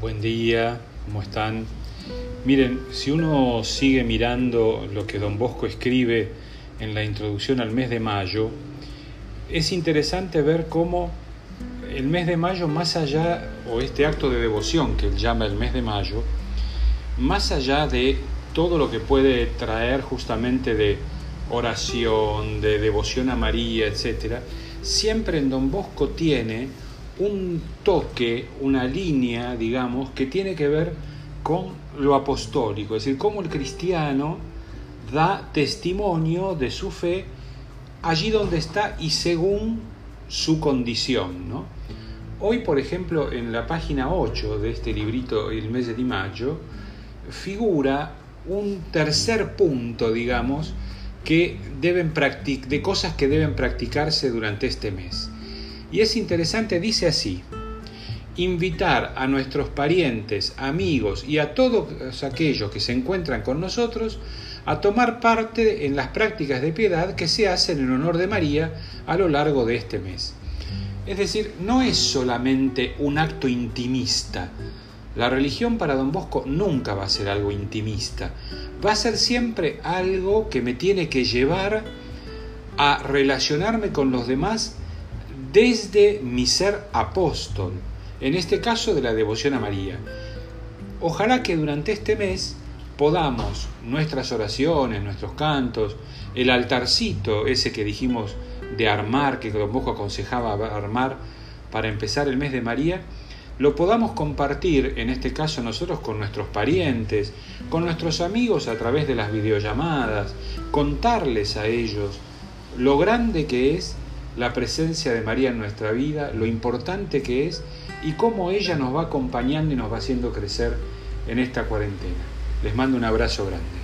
Buen día, ¿cómo están? Miren, si uno sigue mirando lo que don Bosco escribe en la introducción al mes de mayo, es interesante ver cómo el mes de mayo, más allá, o este acto de devoción que él llama el mes de mayo, más allá de todo lo que puede traer justamente de oración, de devoción a María, etc., siempre en don Bosco tiene un toque, una línea, digamos, que tiene que ver con lo apostólico, es decir, cómo el cristiano da testimonio de su fe allí donde está y según su condición. ¿no? Hoy, por ejemplo, en la página 8 de este librito, El mes de mayo, figura un tercer punto, digamos, que deben de cosas que deben practicarse durante este mes. Y es interesante, dice así, invitar a nuestros parientes, amigos y a todos aquellos que se encuentran con nosotros a tomar parte en las prácticas de piedad que se hacen en honor de María a lo largo de este mes. Es decir, no es solamente un acto intimista. La religión para don Bosco nunca va a ser algo intimista. Va a ser siempre algo que me tiene que llevar a relacionarme con los demás desde mi ser apóstol, en este caso de la devoción a María. Ojalá que durante este mes podamos nuestras oraciones, nuestros cantos, el altarcito ese que dijimos de armar, que Don Bosco aconsejaba armar para empezar el mes de María, lo podamos compartir, en este caso nosotros, con nuestros parientes, con nuestros amigos a través de las videollamadas, contarles a ellos lo grande que es la presencia de María en nuestra vida, lo importante que es y cómo ella nos va acompañando y nos va haciendo crecer en esta cuarentena. Les mando un abrazo grande.